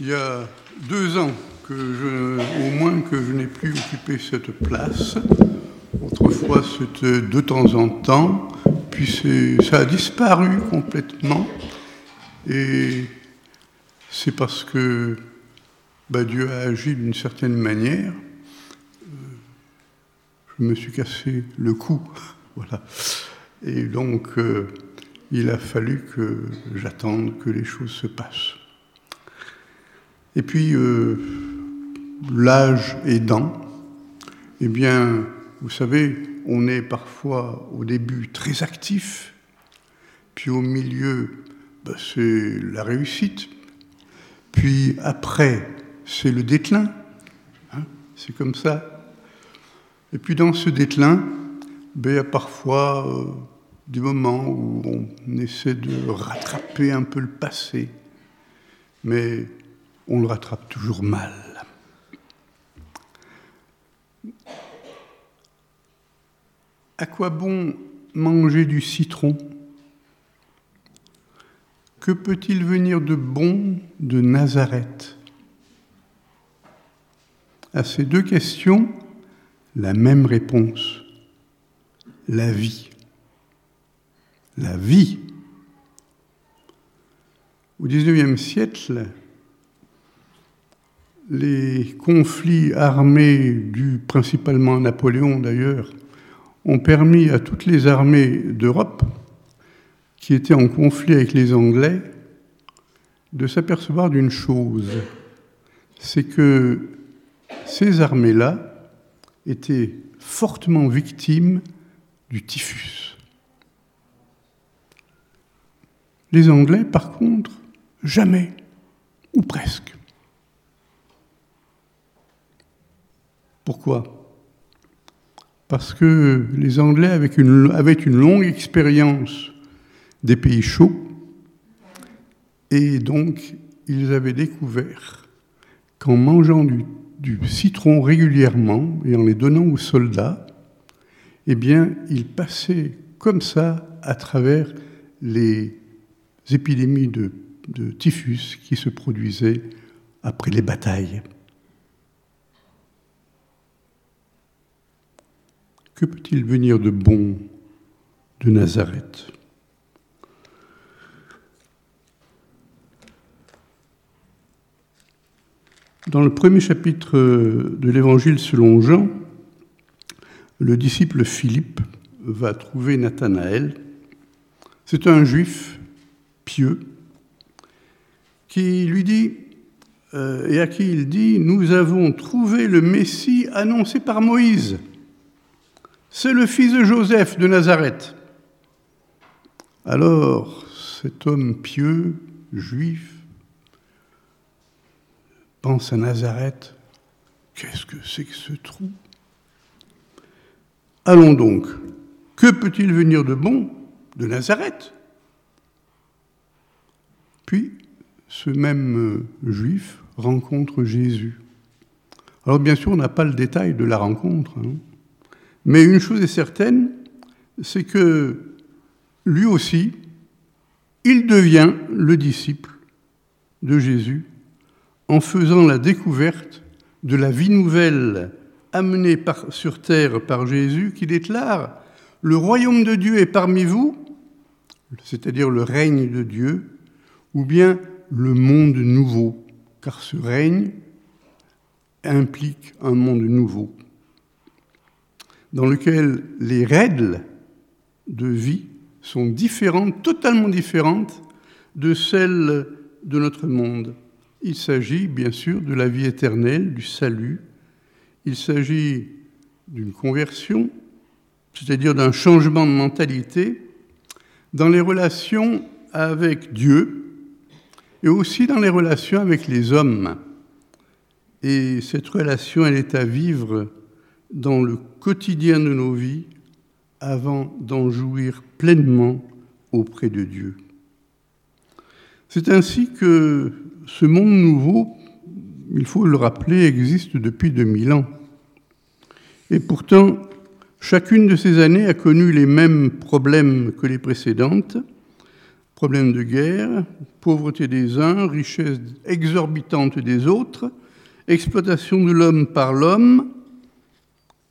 Il y a deux ans que je, au moins que je n'ai plus occupé cette place. Autrefois, c'était de temps en temps, puis ça a disparu complètement. Et c'est parce que bah, Dieu a agi d'une certaine manière. Euh, je me suis cassé le cou, voilà. Et donc, euh, il a fallu que j'attende que les choses se passent. Et puis, euh, l'âge aidant, eh bien, vous savez, on est parfois au début très actif, puis au milieu, ben, c'est la réussite, puis après, c'est le déclin. Hein, c'est comme ça. Et puis dans ce déclin, ben, il y a parfois euh, des moments où on essaie de rattraper un peu le passé, mais on le rattrape toujours mal. À quoi bon manger du citron? Que peut-il venir de bon de Nazareth? À ces deux questions, la même réponse. La vie. La vie. Au XIXe siècle, les conflits armés dus principalement à Napoléon d'ailleurs ont permis à toutes les armées d'Europe qui étaient en conflit avec les Anglais de s'apercevoir d'une chose, c'est que ces armées-là étaient fortement victimes du typhus. Les Anglais, par contre, jamais, ou presque. Pourquoi? Parce que les Anglais avaient une, longue expérience des pays chauds et donc ils avaient découvert qu'en mangeant du, citron régulièrement et en les donnant aux soldats, eh bien, ils passaient comme ça à travers les épidémies de typhus qui se produisaient après les batailles. Que peut-il venir de bon de Nazareth? Dans le premier chapitre de l'Évangile selon Jean, le disciple Philippe va trouver Nathanaël. C'est un juif pieux qui lui dit, euh, et à qui il dit, nous avons trouvé le Messie annoncé par Moïse. C'est le fils de Joseph de Nazareth. Alors, cet homme pieux, juif, pense à Nazareth. Qu'est-ce que c'est que ce trou? Allons donc. Que peut-il venir de bon de Nazareth? Puis, ce même euh, juif rencontre Jésus. Alors bien sûr, on n'a pas le détail de la rencontre. Hein. Mais une chose est certaine, c'est que lui aussi, il devient le disciple de Jésus en faisant la découverte de la vie nouvelle amenée sur terre par Jésus qui déclare Le royaume de Dieu est parmi vous, c'est-à-dire le règne de Dieu, ou bien le monde nouveau, car ce règne implique un monde nouveau dans lequel les règles de vie sont différentes, totalement différentes de celles de notre monde. Il s'agit bien sûr de la vie éternelle, du salut. Il s'agit d'une conversion, c'est-à-dire d'un changement de mentalité dans les relations avec Dieu et aussi dans les relations avec les hommes. Et cette relation, elle est à vivre dans le quotidien de nos vies avant d'en jouir pleinement auprès de Dieu. C'est ainsi que ce monde nouveau, il faut le rappeler, existe depuis 2000 ans. Et pourtant, chacune de ces années a connu les mêmes problèmes que les précédentes, Problème de guerre, pauvreté des uns, richesse exorbitante des autres, exploitation de l'homme par l'homme,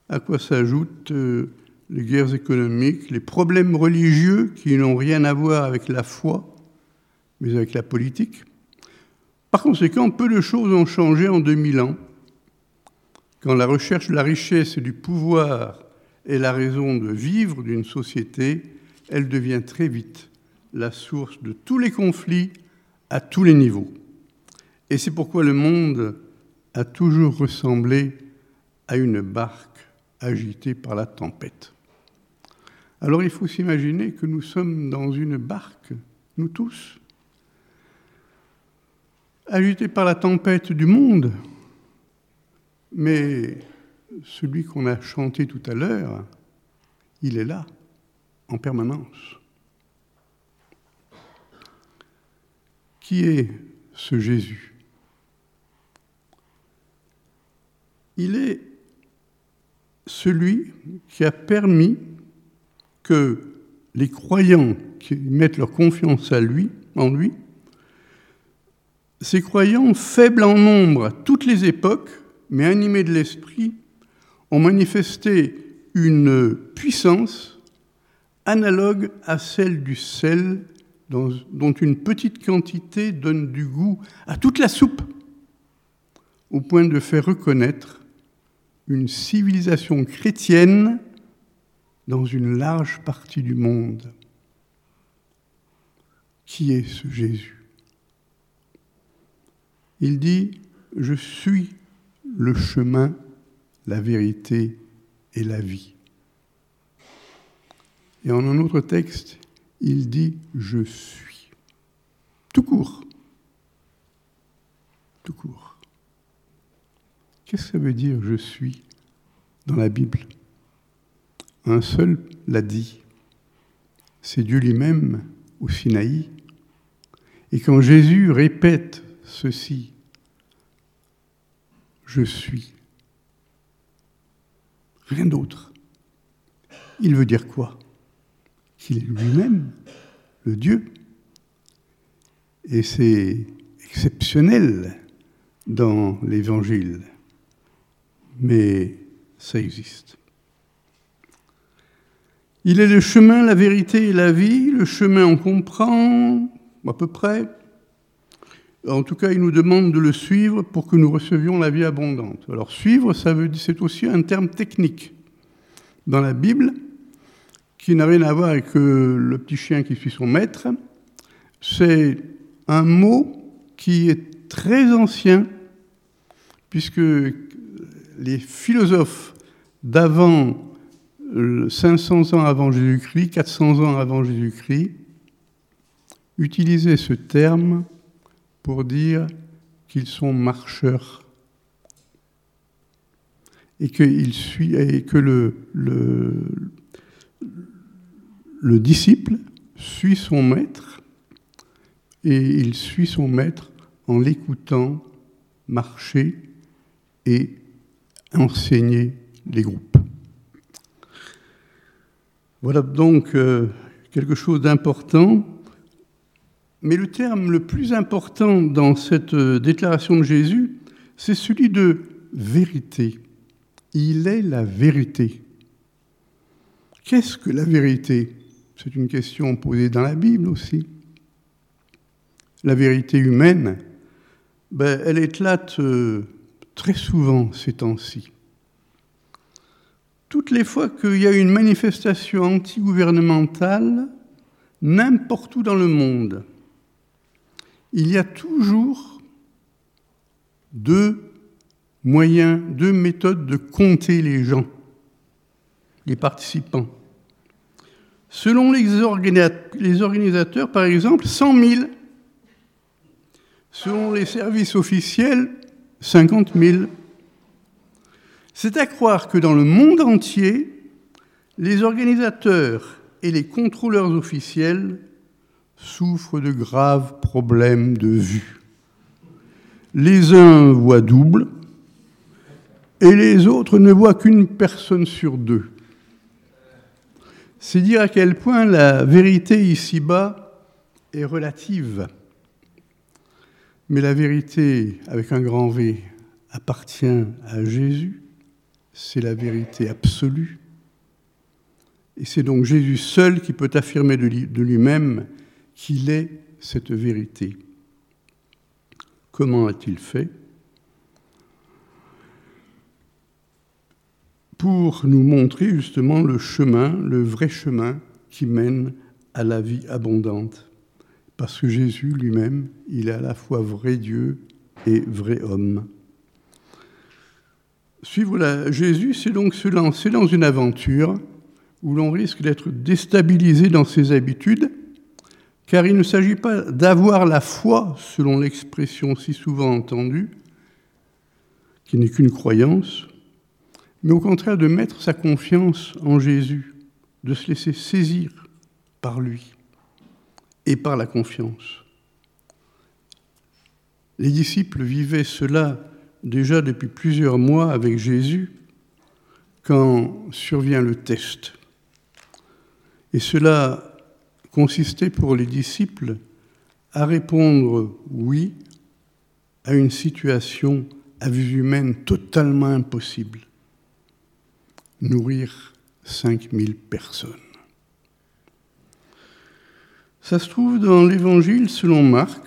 à quoi s'ajoutent euh, les guerres économiques, les problèmes religieux qui n'ont rien à voir avec la foi, mais avec la politique. Par conséquent, peu de choses ont changé en 2000 ans, quand la recherche de la richesse et du pouvoir est la raison de vivre d'une société, elle devient très vite la source de tous les conflits à tous les niveaux. Et c'est pourquoi le monde a toujours ressemblé à une barque agitée par la tempête. Alors il faut s'imaginer que nous sommes dans une barque, nous tous, agités par la tempête du monde, mais celui qu'on a chanté tout à l'heure, il est là, en permanence. Qui est ce Jésus? Il est celui qui a permis que les croyants qui mettent leur confiance à lui, en lui, ces croyants faibles en nombre à toutes les époques, mais animés de l'esprit, ont manifesté une puissance analogue à celle du sel dont une petite quantité donne du goût à toute la soupe, au point de faire reconnaître une civilisation chrétienne dans une large partie du monde. Qui est ce Jésus? Il dit, je suis le chemin, la vérité et la vie. Et en un autre texte, il dit je suis. Tout court. Tout court. Qu'est-ce que ça veut dire je suis dans la Bible? Un seul l'a dit. C'est Dieu lui-même au Sinaï. Et quand Jésus répète ceci, je suis, rien d'autre, il veut dire quoi? Qu'il est lui-même le Dieu. Et c'est exceptionnel dans l'Évangile, mais ça existe. Il est le chemin, la vérité et la vie. Le chemin, on comprend à peu près. En tout cas, il nous demande de le suivre pour que nous recevions la vie abondante. Alors, suivre, ça veut c'est aussi un terme technique. Dans la Bible, qui n'a rien à voir avec euh, le petit chien qui suit son maître. C'est un mot qui est très ancien, puisque les philosophes d'avant 500 ans avant Jésus-Christ, 400 ans avant Jésus-Christ, utilisaient ce terme pour dire qu'ils sont marcheurs et, que le, le, le disciple suit son maître et il suit son maître en l'écoutant marcher et enseigner les groupes. Voilà donc euh, quelque chose d'important. Mais le terme le plus important dans cette euh, déclaration de Jésus, c'est celui de vérité. Il est la vérité. Qu'est-ce que la vérité? C'est une question posée dans la Bible aussi. La vérité humaine, ben, elle éclate euh, très souvent ces temps-ci. Toutes les fois qu'il y a une manifestation anti-gouvernementale, n'importe où dans le monde, il y a toujours deux moyens, deux méthodes de compter les gens, les participants. Selon les organisateurs, par exemple, 100 000. Selon les services officiels, 50 000. C'est à croire que dans le monde entier, les organisateurs et les contrôleurs officiels souffrent de graves problèmes de vue. Les uns voient double et les autres ne voient qu'une personne sur deux c'est dire à quel point la vérité ici-bas est relative. Mais la vérité, avec un grand V, appartient à Jésus. C'est la vérité absolue. Et c'est donc Jésus seul qui peut affirmer de lui-même qu'il est cette vérité. Comment a-t-il fait? Pour nous montrer justement le chemin, le vrai chemin qui mène à la vie abondante. Parce que Jésus lui-même, il est à la fois vrai Dieu et vrai homme. Suivre. Jésus, c'est donc se lancer dans une aventure où l'on risque d'être déstabilisé dans ses habitudes, car il ne s'agit pas d'avoir la foi, selon l'expression si souvent entendue, qui n'est qu'une croyance, mais au contraire de mettre sa confiance en Jésus, de se laisser saisir par lui et par la confiance. Les disciples vivaient cela déjà depuis plusieurs mois avec Jésus quand survient le test. Et cela consistait pour les disciples à répondre oui à une situation à vue humaine totalement impossible. Nourrir 5000 personnes. Ça se trouve dans l'Évangile selon Marc,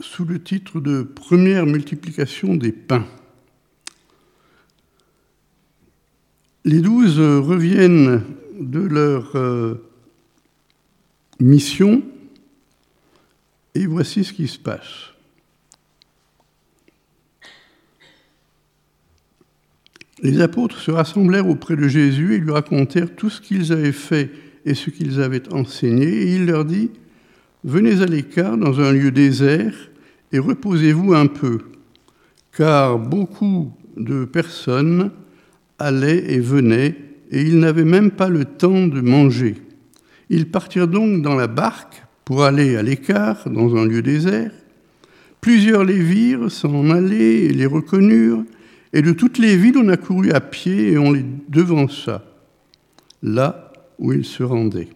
sous le titre de Première multiplication des pains. Les douze reviennent de leur euh, mission et voici ce qui se passe. Les apôtres se rassemblèrent auprès de Jésus et lui racontèrent tout ce qu'ils avaient fait et ce qu'ils avaient enseigné, et il leur dit, Venez à l'écart dans un lieu désert et reposez-vous un peu, car beaucoup de personnes allaient et venaient, et ils n'avaient même pas le temps de manger. Ils partirent donc dans la barque pour aller à l'écart, dans un lieu désert. Plusieurs les virent s'en aller et les reconnurent, et de toutes les villes on a couru à pied et on les devança, là où ils se rendaient.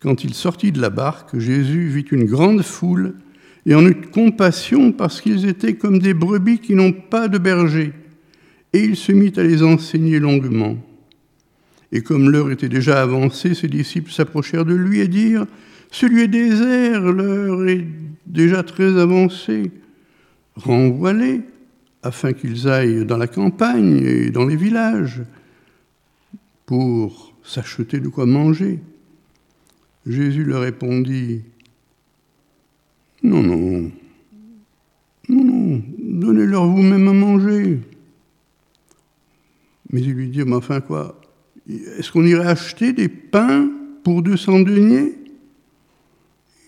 Quand il sortit de la barque, Jésus vit une grande foule et en eut compassion parce qu'ils étaient comme des brebis qui n'ont pas de berger et il se mit à les enseigner longuement. Et comme l'heure était déjà avancée, ses disciples s'approchèrent de lui et dirent Ce lieu est désert, l'heure est déjà très avancée. Renvoie-les, afin qu'ils aillent dans la campagne et dans les villages pour s'acheter de quoi manger. Jésus leur répondit Non, non, non, non, donnez-leur vous-même à manger. Mais il lui dit, mais enfin quoi Est-ce qu'on irait acheter des pains pour 200 deniers?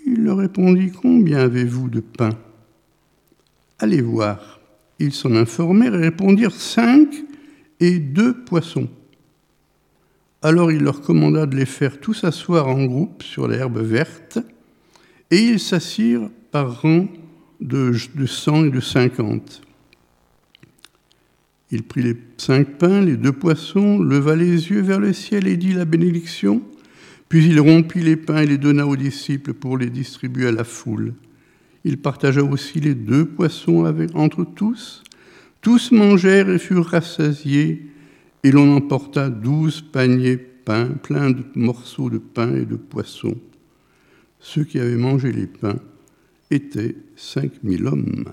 Il leur répondit, combien avez-vous de pain Allez voir. Ils s'en informèrent et répondirent, cinq et deux poissons. Alors il leur commanda de les faire tous asseoir en groupe sur l'herbe verte, et ils s'assirent par rang de, de cent et de cinquante. Il prit les cinq pains, les deux poissons, leva les yeux vers le ciel et dit la bénédiction, puis il rompit les pains et les donna aux disciples pour les distribuer à la foule. Il partagea aussi les deux poissons entre tous. Tous mangèrent et furent rassasiés, et l'on emporta douze paniers pains, pleins de morceaux de pain et de poissons. Ceux qui avaient mangé les pains étaient cinq mille hommes.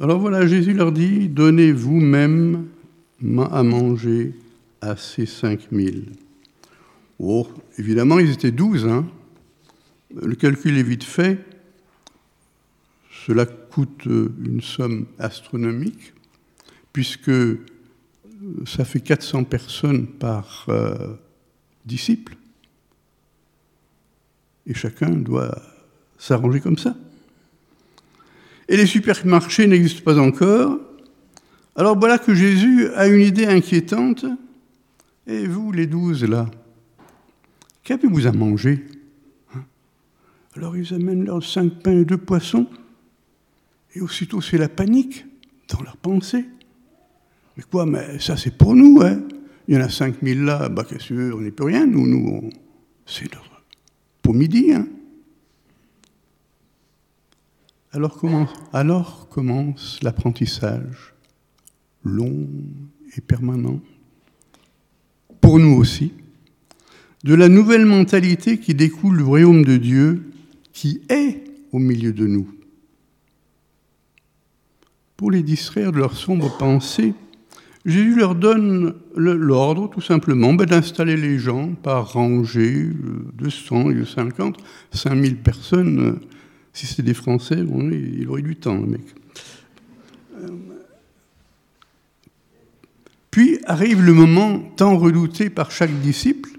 Alors voilà, Jésus leur dit, donnez vous-même à manger à ces cinq mille. Oh, évidemment, ils étaient douze. Hein. Le calcul est vite fait. Cela coûte une somme astronomique, puisque ça fait 400 personnes par euh, disciple. Et chacun doit s'arranger comme ça. Et les supermarchés n'existent pas encore. Alors voilà que Jésus a une idée inquiétante. Et vous, les douze, là, qu'avez-vous à manger? Alors ils amènent leurs cinq pains et deux poissons. Et aussitôt, c'est la panique dans leurs pensées. Mais quoi, mais ça c'est pour nous, hein Il y en a 5000 là, bah qu'est-ce que on n'est plus rien, nous, nous, c'est pour midi, hein alors commence, alors commence l'apprentissage long et permanent, pour nous aussi, de la nouvelle mentalité qui découle du royaume de Dieu qui est au milieu de nous. Pour les distraire de leurs sombres pensées, Jésus leur donne l'ordre, tout simplement, ben, d'installer les gens par rangée de 100 et de 50, 5000 personnes si c'était des Français, il aurait du temps, le mec. Euh, puis arrive le moment tant redouté par chaque disciple.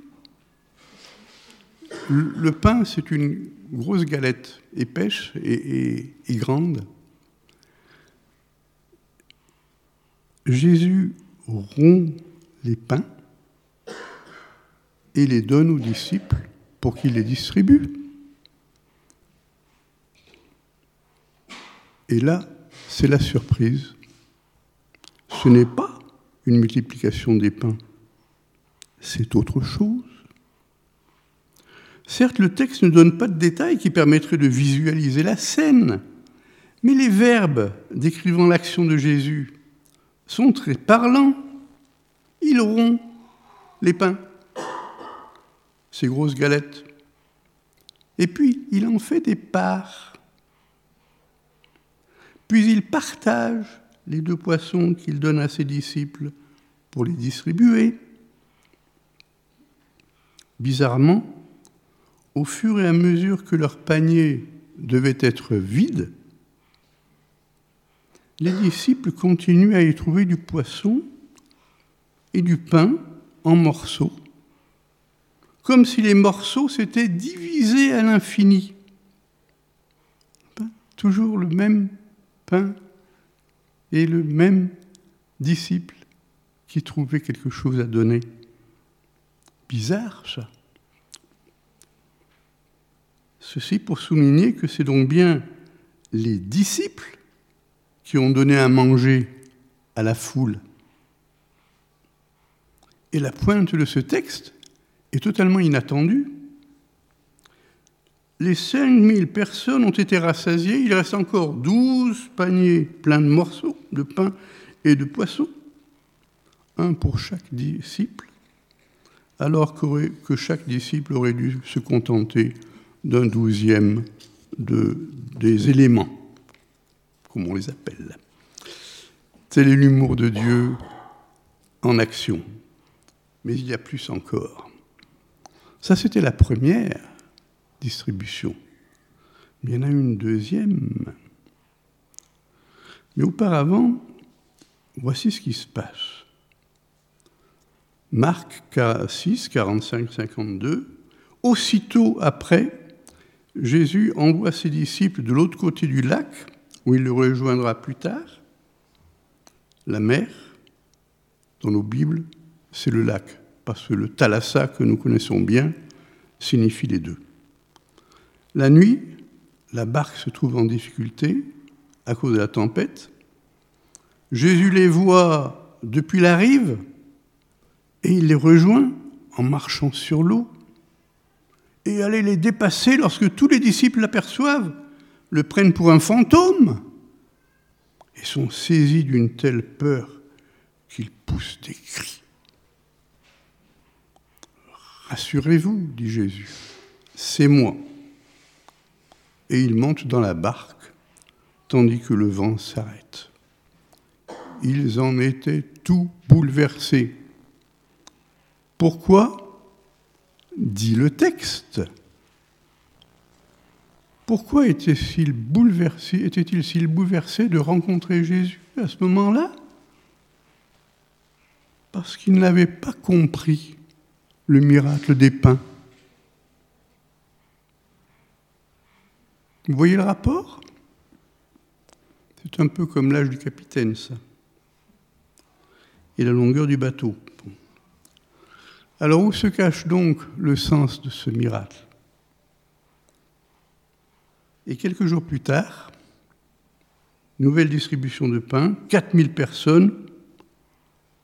Le pain, c'est une grosse galette épaisse et grande. Jésus rompt les pains et les donne aux disciples pour qu'ils les distribuent. Et là, c'est la surprise. Ce n'est pas une multiplication des pains, c'est autre chose. Certes, le texte ne donne pas de détails qui permettraient de visualiser la scène, mais les verbes décrivant l'action de Jésus sont très parlants. Ils rompt les pains, ces grosses galettes. Et puis, il en fait des parts. Puis il partage les deux poissons qu'il donne à ses disciples pour les distribuer. Bizarrement, au fur et à mesure que leur panier devait être vide, les disciples continuent à y trouver du poisson et du pain en morceaux, comme si les morceaux s'étaient divisés à l'infini. Toujours le même pain et le même disciple qui trouvait quelque chose à donner. Bizarre ça. Ceci pour souligner que c'est donc bien les disciples qui ont donné à manger à la foule. Et la pointe de ce texte est totalement inattendue. Les 5000 personnes ont été rassasiées, il reste encore 12 paniers pleins de morceaux de pain et de poissons, un pour chaque disciple, alors que chaque disciple aurait dû se contenter d'un douzième de, des éléments, comme on les appelle. C'est l'humour de Dieu en action. Mais il y a plus encore. Ça, c'était la première distribution. il y en a une deuxième. Mais auparavant, voici ce qui se passe. Marc 6, 45, 52. Aussitôt après, Jésus envoie ses disciples de l'autre côté du lac, où il le rejoindra plus tard. La mer, dans nos Bibles, c'est le lac, parce que le thalassa que nous connaissons bien signifie les deux. La nuit, la barque se trouve en difficulté à cause de la tempête. Jésus les voit depuis la rive et il les rejoint en marchant sur l'eau et allait les dépasser lorsque tous les disciples l'aperçoivent, le prennent pour un fantôme et sont saisis d'une telle peur qu'ils poussent des cris. Rassurez-vous, dit Jésus, c'est moi et ils montent dans la barque, tandis que le vent s'arrête. Ils en étaient tout bouleversés. Pourquoi? dit le texte. Pourquoi était-il bouleversé, était-il bouleversé de rencontrer Jésus à ce moment-là? Parce qu'il n'avait pas compris le miracle des pains. Vous voyez le rapport? C'est un peu comme l'âge du capitaine, ça. Et la longueur du bateau. Alors où se cache donc le sens de ce miracle? Et quelques jours plus tard, nouvelle distribution de pain, 4000 personnes,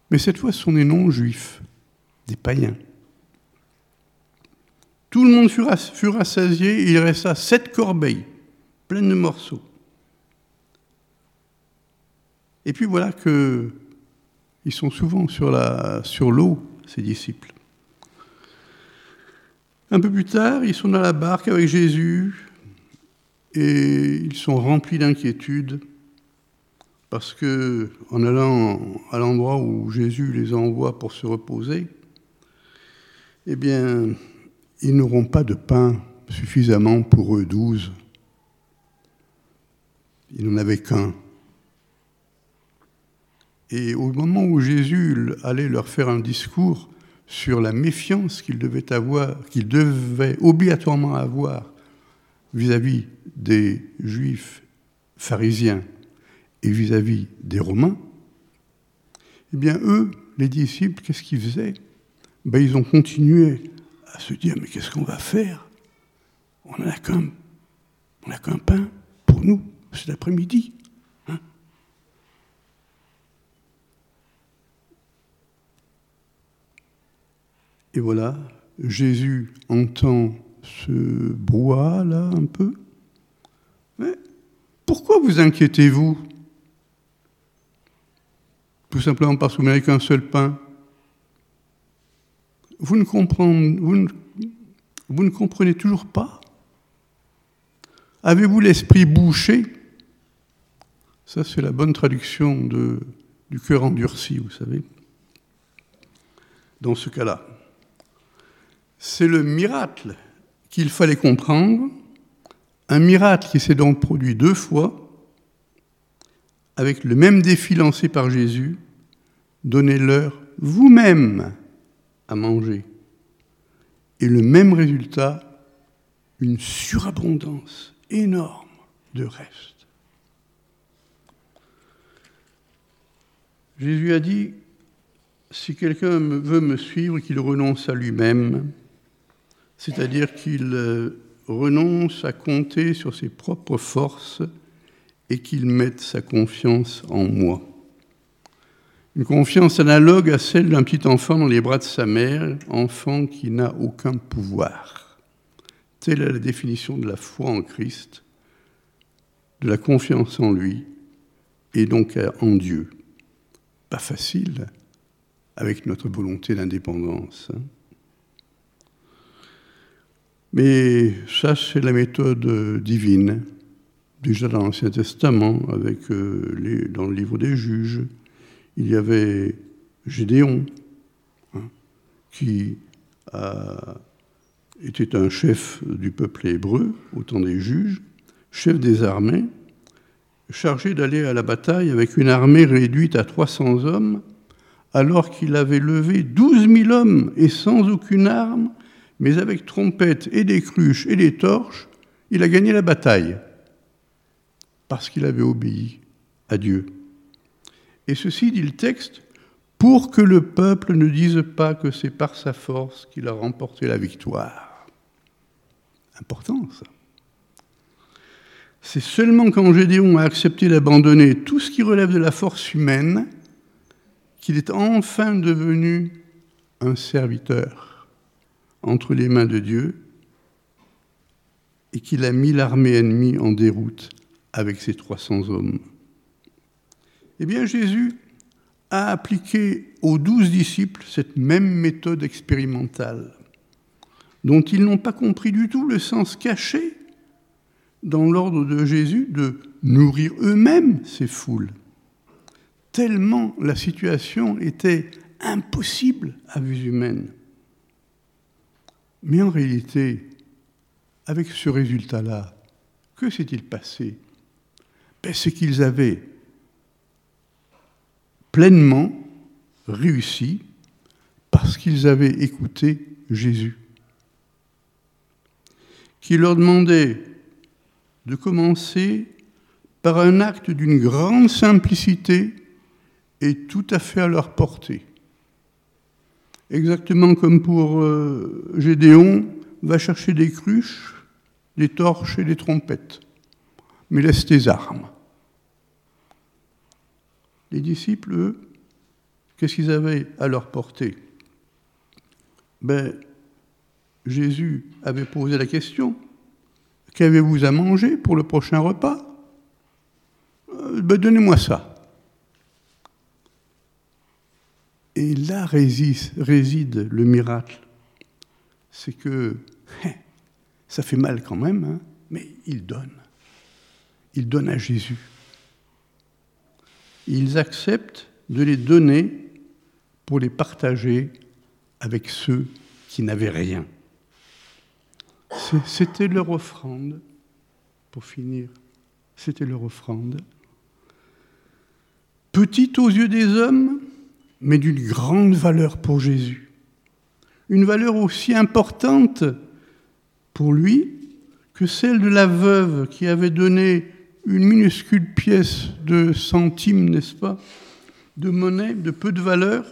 Mais cette fois, ce sont des non-juifs, des païens. Tout le monde fut rassasié il resta sept corbeilles pleines de morceaux. Et puis voilà que ils sont souvent sur l'eau, ces disciples. Un peu plus tard, ils sont dans la barque avec Jésus et ils sont remplis d'inquiétude parce que en allant à l'endroit où Jésus les envoie pour se reposer, eh bien, ils n'auront pas de pain suffisamment pour eux douze. Ils n'en avaient qu'un. Et au moment où Jésus allait leur faire un discours sur la méfiance qu'ils devaient avoir, qu'ils devaient obligatoirement avoir vis-à-vis des Juifs pharisiens et vis-à-vis des Romains, eh bien eux, les disciples, qu'est-ce qu'ils faisaient? Ben, Ils ont continué à se dire, mais qu'est-ce qu'on va faire? On n'a qu'un, pain pour nous cet après-midi. Hein Et voilà, Jésus entend ce brouhaha-là un peu. Mais pourquoi vous inquiétez-vous? Tout simplement parce que vous n'avez qu'un seul pain. Vous ne, comprenez, comprenez toujours pas? Avez-vous l'esprit bouché? Ça, c'est la bonne traduction du cœur endurci, vous savez. Dans ce cas-là, c'est le miracle qu'il fallait comprendre, un miracle qui s'est donc produit deux fois, avec le même défi lancé par Jésus, donnez-leur vous-même à manger. Et le même résultat, une surabondance énorme de reste. Jésus a dit, si quelqu'un veut me suivre, qu'il renonce à lui-même, c'est-à-dire qu'il euh, renonce à compter sur ses propres forces et qu'il mette sa confiance en moi. Une confiance analogue à celle d'un petit enfant dans les bras de sa mère, enfant qui n'a aucun pouvoir. Telle est la définition de la foi en Christ, de la confiance en lui et donc en Dieu. Pas facile avec notre volonté d'indépendance. Hein. Mais ça, c'est la méthode divine. Déjà dans l'Ancien Testament, euh, dans le livre des juges, il y avait Gédéon, hein, qui était un chef du peuple hébreu au temps des juges, chef des armées, chargé d'aller à la bataille avec une armée réduite à 300 hommes, alors qu'il avait levé 12 000 hommes et sans aucune arme mais avec trompette et des cruches et des torches, il a gagné la bataille, parce qu'il avait obéi à Dieu. Et ceci, dit le texte, pour que le peuple ne dise pas que c'est par sa force qu'il a remporté la victoire. Important ça. C'est seulement quand Gédéon a accepté d'abandonner tout ce qui relève de la force humaine qu'il est enfin devenu un serviteur entre les mains de Dieu et qu'il a mis l'armée ennemie en déroute avec ses 300 hommes. Eh bien, Jésus a appliqué aux douze disciples cette même méthode expérimentale, dont ils n'ont pas compris du tout le sens caché dans l'ordre de Jésus de nourrir eux-mêmes ces foules, tellement la situation était impossible à vue humaine. Mais en réalité, avec ce résultat-là, que s'est-il passé? Ben, C'est qu'ils avaient pleinement réussi parce qu'ils avaient écouté Jésus, qui leur demandait de commencer par un acte d'une grande simplicité et tout à fait à leur portée exactement comme pour euh, Gédéon, va chercher des cruches, des torches et des trompettes, mais laisse tes armes. Les disciples, eux, qu'est-ce qu'ils avaient à leur portée? Ben, Jésus avait posé la question Qu'avez-vous à manger pour le prochain repas? Euh, ben, Donnez-moi ça. Et là réside, le miracle. C'est que hein, ça fait mal quand même, hein, mais il donne. Il donne à Jésus. Ils acceptent de les donner pour les partager avec ceux qui n'avaient rien. C'était leur offrande, pour finir. C'était leur offrande. Petite aux yeux des hommes, mais d'une grande valeur pour Jésus. Une valeur aussi importante pour lui que celle de la veuve qui avait donné une minuscule pièce de centimes, n'est-ce pas, de monnaie de peu de valeur.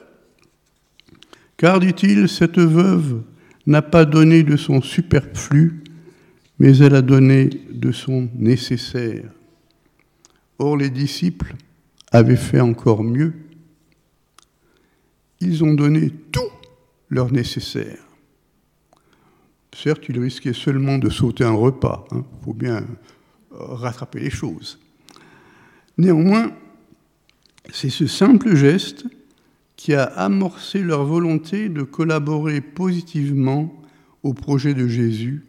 Car, dit-il, cette veuve n'a pas donné de son superflu, mais elle a donné de son nécessaire. Or, les disciples avaient fait encore mieux ils ont donné tout leur nécessaire. Certes, ils risquaient seulement de sauter un repas. Il hein. faut bien euh, rattraper les choses. Néanmoins, c'est ce simple geste qui a amorcé leur volonté de collaborer positivement au projet de Jésus,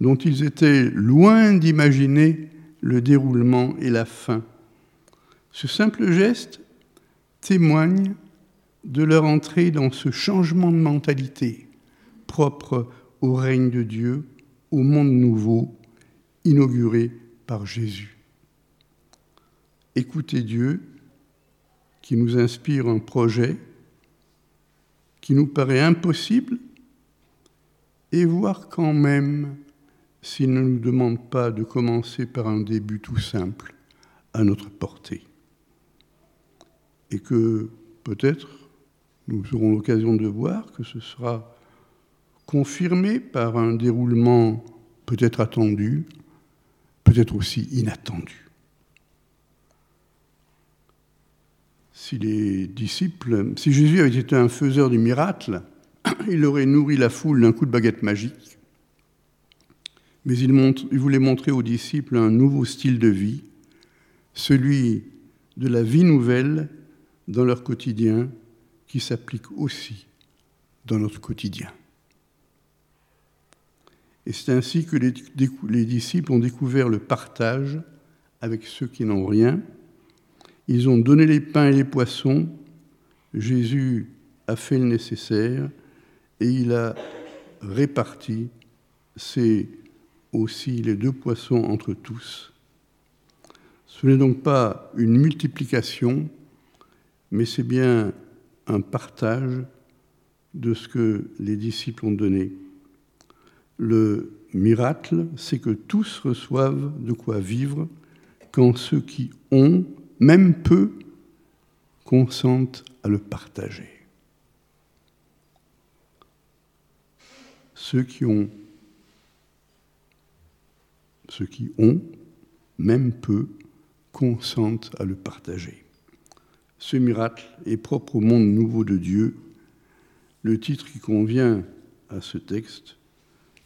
dont ils étaient loin d'imaginer le déroulement et la fin. Ce simple geste témoigne de leur entrée dans ce changement de mentalité propre au règne de Dieu, au monde nouveau, inauguré par Jésus. Écoutez Dieu qui nous inspire un projet qui nous paraît impossible et voir quand même s'il ne nous demande pas de commencer par un début tout simple à notre portée. Et que peut-être nous aurons l'occasion de voir que ce sera confirmé par un déroulement peut-être attendu, peut-être aussi inattendu. Si les disciples, si Jésus avait été un faiseur de miracles, il aurait nourri la foule d'un coup de baguette magique. Mais il, voulait montrer aux disciples un nouveau style de vie, celui de la vie nouvelle dans leur quotidien qui s'applique aussi dans notre quotidien. Et c'est ainsi que les, les, disciples ont découvert le partage avec ceux qui n'ont rien. Ils ont donné les pains et les poissons. Jésus a fait le nécessaire et il a réparti c'est aussi les deux poissons entre tous. Ce n'est donc pas une multiplication, mais c'est bien un partage de ce que les disciples ont donné. Le miracle, c'est que tous reçoivent de quoi vivre quand ceux qui ont, même peu, consentent à le partager. Ceux qui ont, ceux qui ont, même peu, consentent à le partager. Ce miracle est propre au monde nouveau de Dieu. Le titre qui convient à ce texte,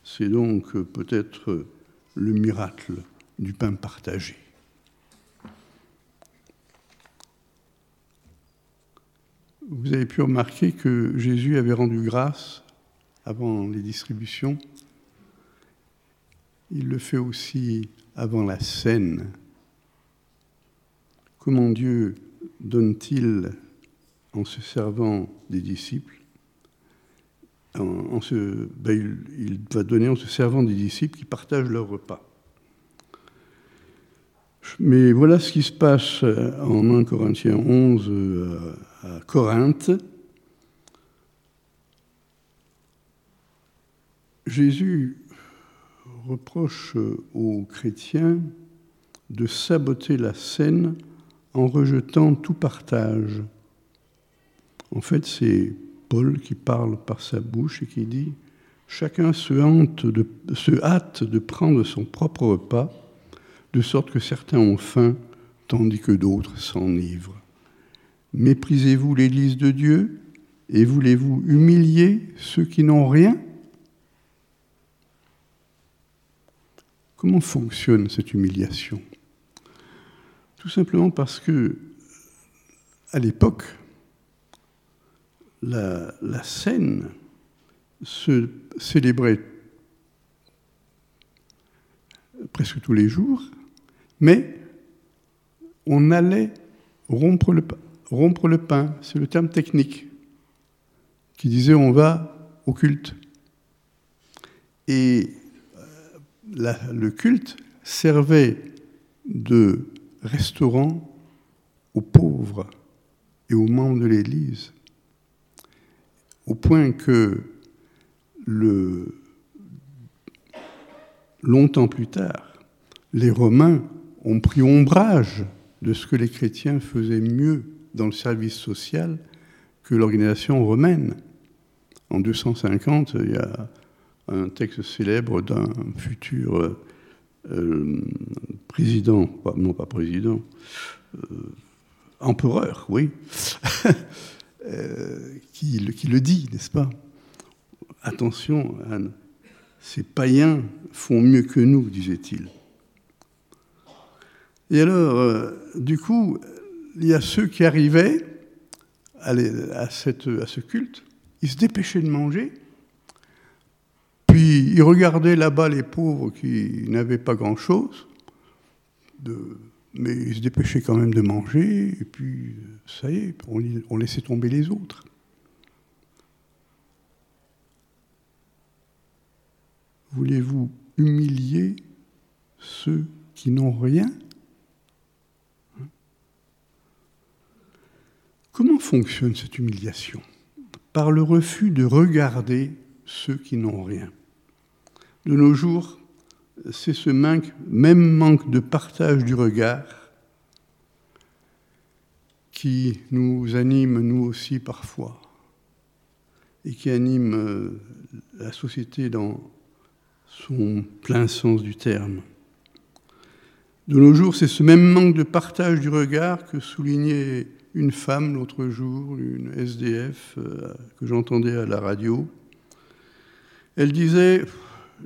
c'est donc peut-être le miracle du pain partagé. Vous avez pu remarquer que Jésus avait rendu grâce avant les distributions. Il le fait aussi avant la scène. Comment Dieu donne-t-il en se servant des disciples en, ben, il, va donner en se servant des disciples qui partagent leur repas. Mais voilà ce qui se passe en 1 Corinthiens 11 euh, à Corinthe. Jésus reproche aux chrétiens de saboter la scène en rejetant tout partage. En fait, c'est Paul qui parle par sa bouche et qui dit Chacun se, hante se hâte de prendre son propre repas, de sorte que certains ont faim, tandis que d'autres s'enivrent. Méprisez-vous l'Église de Dieu et voulez-vous humilier ceux qui n'ont rien? Comment fonctionne cette humiliation? Tout simplement parce que, à l'époque, la, scène se célébrait presque tous les jours, mais on allait rompre le, rompre le pain, c'est le terme technique, qui disait on va au culte. Et le culte servait de restaurant aux pauvres et aux membres de l'Église, au point que longtemps plus tard, les Romains ont pris ombrage de ce que les chrétiens faisaient mieux dans le service social que l'organisation romaine. En 250, il y a un texte célèbre d'un futur euh, président, non pas président, euh, empereur, oui, euh, qui, qui, le dit, n'est-ce pas? Attention, ces païens font mieux que nous, disait-il. Et alors, du coup, il y a ceux qui arrivaient à, à ce culte, ils se dépêchaient de manger, puis il regardait là-bas les pauvres qui n'avaient pas grand-chose, mais ils se dépêchaient quand même de manger, et puis ça y est, on, laissait tomber les autres. Voulez-vous humilier ceux qui n'ont rien? Comment fonctionne cette humiliation? Par le refus de regarder ceux qui n'ont rien de nos jours, c'est ce même manque de partage du regard qui nous anime nous aussi parfois et qui anime euh, la société dans son plein sens du terme. De nos jours, c'est ce même manque de partage du regard que soulignait une femme l'autre jour, une SDF euh, que j'entendais à la radio. Elle disait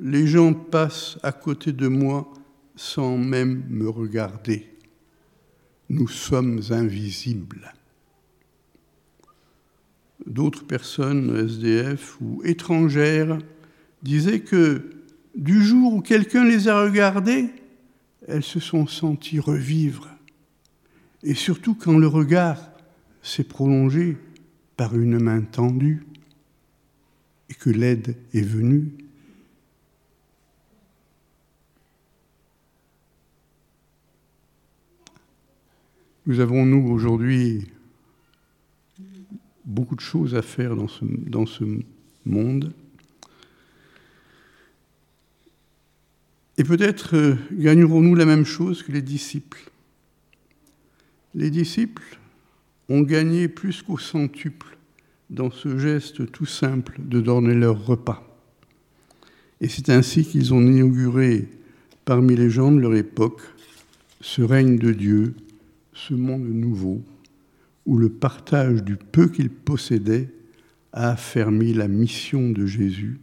les gens passent à côté de moi sans même me regarder. Nous sommes invisibles. D'autres personnes, SDF ou étrangères, disaient que du jour où quelqu'un les a regardées, elles se sont senties revivre. Et surtout quand le regard s'est prolongé par une main tendue et que l'aide est venue. Nous avons, nous, aujourd'hui, beaucoup de choses à faire dans ce, monde. Et peut-être euh, gagnerons-nous la même chose que les disciples? Les disciples ont gagné plus qu'au centuple dans ce geste tout simple de donner leur repas. Et c'est ainsi qu'ils ont inauguré parmi les gens de leur époque ce règne de Dieu ce monde nouveau où le partage du peu qu'il possédait a affermi la mission de Jésus,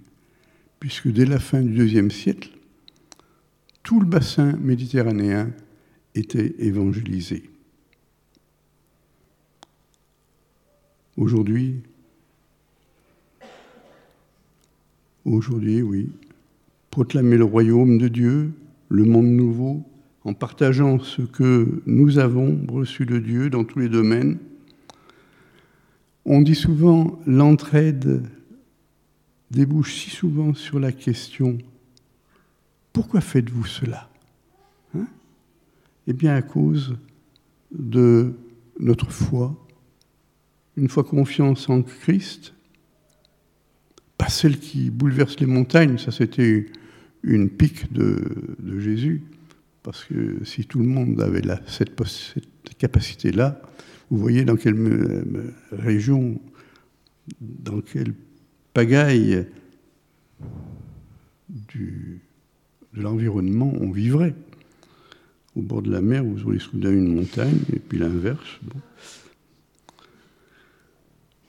puisque dès la fin du deuxième siècle, tout le bassin méditerranéen était évangélisé. Aujourd'hui, aujourd'hui, oui, proclamer le royaume de Dieu, le monde nouveau, en partageant ce que nous avons reçu de Dieu dans tous les domaines. On dit souvent l'entraide débouche si souvent sur la question pourquoi faites-vous cela hein? Eh bien à cause de notre foi, une foi confiance en Christ, pas celle qui bouleverse les montagnes, ça c'était une pique de, de Jésus, parce que si tout le monde avait cette, capacité-là, vous voyez dans quelle région, dans quelle pagaille de l'environnement on vivrait. Au bord de la mer, vous auriez soudain une montagne, et puis l'inverse.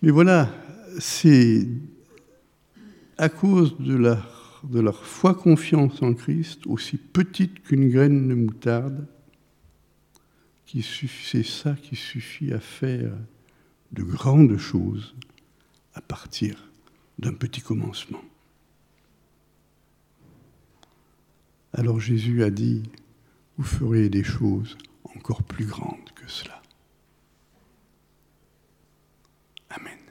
Mais voilà, c'est à cause de leur, de leur foi confiance en Christ, aussi petite qu'une graine de moutarde, c'est ça qui suffit à faire de grandes choses à partir d'un petit commencement. Alors Jésus a dit, vous ferez des choses encore plus grandes que cela. Amen.